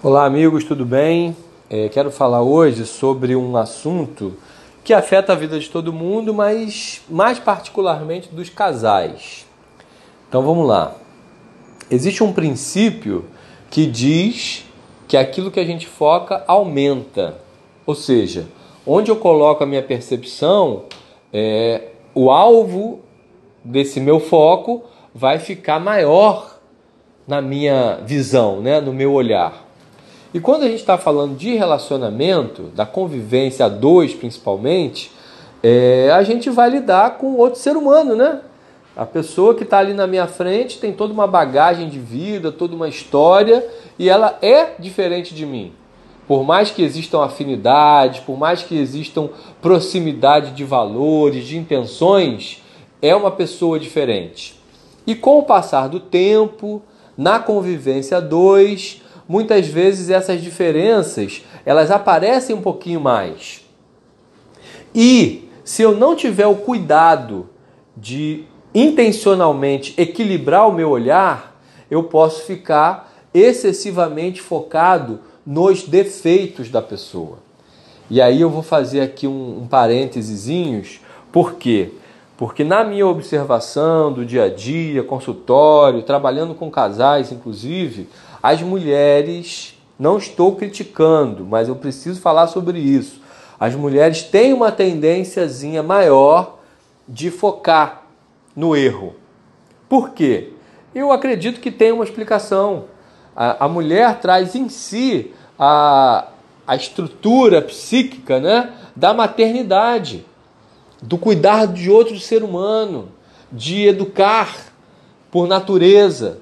Olá, amigos, tudo bem? É, quero falar hoje sobre um assunto que afeta a vida de todo mundo, mas mais particularmente dos casais. Então vamos lá. Existe um princípio que diz que aquilo que a gente foca aumenta. Ou seja, onde eu coloco a minha percepção, é, o alvo desse meu foco vai ficar maior na minha visão, né, no meu olhar. E quando a gente está falando de relacionamento, da convivência a dois principalmente, é, a gente vai lidar com outro ser humano, né? A pessoa que está ali na minha frente tem toda uma bagagem de vida, toda uma história e ela é diferente de mim. Por mais que existam afinidades, por mais que existam proximidade de valores, de intenções, é uma pessoa diferente. E com o passar do tempo, na convivência dois, muitas vezes essas diferenças elas aparecem um pouquinho mais. E se eu não tiver o cuidado de intencionalmente equilibrar o meu olhar, eu posso ficar excessivamente focado nos defeitos da pessoa. E aí eu vou fazer aqui um, um parênteses, por quê? Porque na minha observação do dia a dia, consultório, trabalhando com casais, inclusive, as mulheres, não estou criticando, mas eu preciso falar sobre isso. As mulheres têm uma tendênciazinha maior de focar no erro. Por quê? Eu acredito que tem uma explicação. A, a mulher traz em si a, a estrutura psíquica né, da maternidade, do cuidar de outro ser humano, de educar por natureza.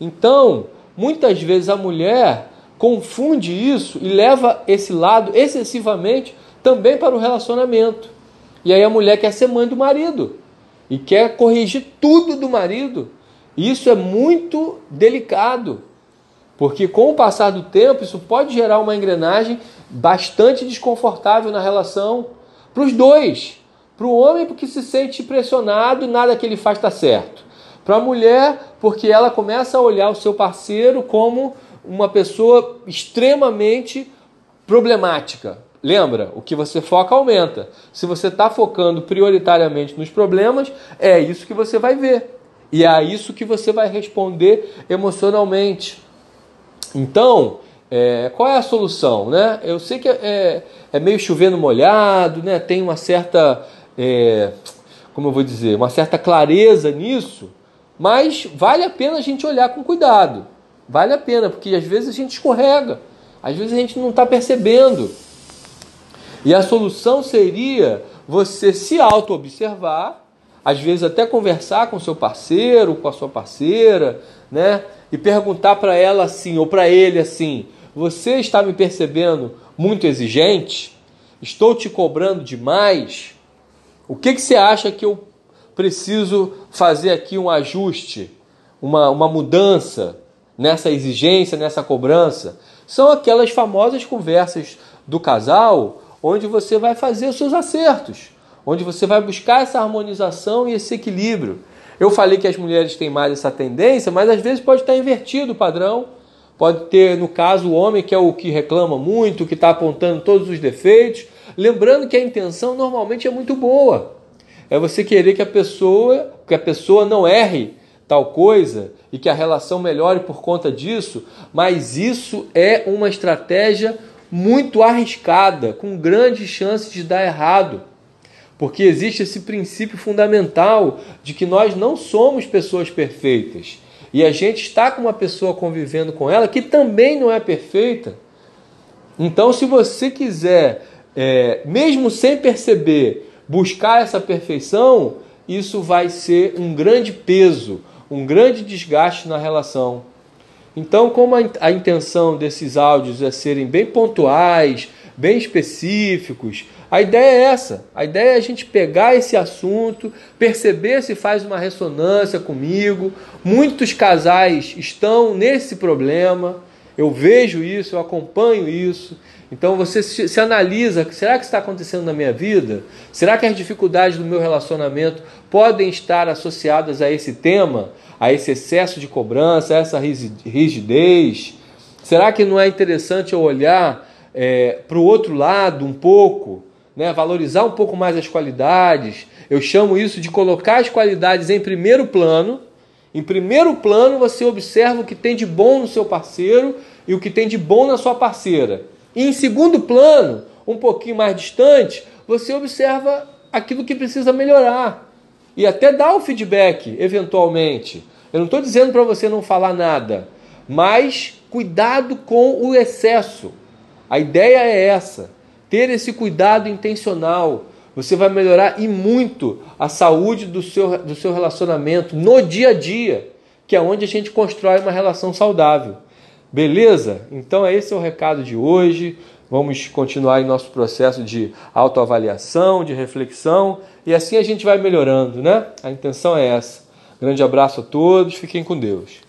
Então, muitas vezes a mulher confunde isso e leva esse lado excessivamente também para o relacionamento. E aí a mulher quer ser mãe do marido e quer corrigir tudo do marido. Isso é muito delicado, porque com o passar do tempo isso pode gerar uma engrenagem bastante desconfortável na relação para os dois. Para o homem, porque se sente pressionado, nada que ele faz está certo. Para a mulher, porque ela começa a olhar o seu parceiro como uma pessoa extremamente problemática. Lembra, o que você foca aumenta. Se você está focando prioritariamente nos problemas, é isso que você vai ver. E é isso que você vai responder emocionalmente. Então, é, qual é a solução? Né? Eu sei que é, é meio chovendo molhado, né? tem uma certa, é, como eu vou dizer, uma certa clareza nisso, mas vale a pena a gente olhar com cuidado. Vale a pena, porque às vezes a gente escorrega, às vezes a gente não está percebendo. E a solução seria você se auto-observar, às vezes até conversar com seu parceiro, com a sua parceira, né? E perguntar para ela assim, ou para ele assim: Você está me percebendo muito exigente? Estou te cobrando demais? O que, que você acha que eu preciso fazer aqui um ajuste, uma, uma mudança nessa exigência, nessa cobrança. São aquelas famosas conversas do casal onde você vai fazer os seus acertos, onde você vai buscar essa harmonização e esse equilíbrio. Eu falei que as mulheres têm mais essa tendência, mas às vezes pode estar invertido o padrão. Pode ter, no caso, o homem que é o que reclama muito, que está apontando todos os defeitos. Lembrando que a intenção normalmente é muito boa é você querer que a pessoa, que a pessoa não erre tal coisa e que a relação melhore por conta disso, mas isso é uma estratégia muito arriscada, com grandes chances de dar errado. Porque existe esse princípio fundamental de que nós não somos pessoas perfeitas. E a gente está com uma pessoa convivendo com ela que também não é perfeita. Então, se você quiser, é, mesmo sem perceber, buscar essa perfeição, isso vai ser um grande peso, um grande desgaste na relação. Então, como a, intenção desses áudios é serem bem pontuais, bem específicos, a ideia é essa. A ideia é a gente pegar esse assunto, perceber se faz uma ressonância comigo. Muitos casais estão nesse problema. Eu vejo isso, eu acompanho isso. Então você se, analisa: será que está acontecendo na minha vida? Será que as dificuldades do meu relacionamento podem estar associadas a esse tema, a esse excesso de cobrança, a essa rigidez? Será que não é interessante eu olhar é, para o outro lado um pouco, né? valorizar um pouco mais as qualidades? Eu chamo isso de colocar as qualidades em primeiro plano. Em primeiro plano, você observa o que tem de bom no seu parceiro e o que tem de bom na sua parceira. E em segundo plano, um pouquinho mais distante, você observa aquilo que precisa melhorar e até dá o feedback, eventualmente. Eu não estou dizendo para você não falar nada, mas cuidado com o excesso. A ideia é essa: ter esse cuidado intencional. Você vai melhorar e muito a saúde do seu, do seu relacionamento no dia a dia, que é onde a gente constrói uma relação saudável. Beleza? Então, esse é o recado de hoje. Vamos continuar em nosso processo de autoavaliação, de reflexão e assim a gente vai melhorando, né? A intenção é essa. Grande abraço a todos, fiquem com Deus.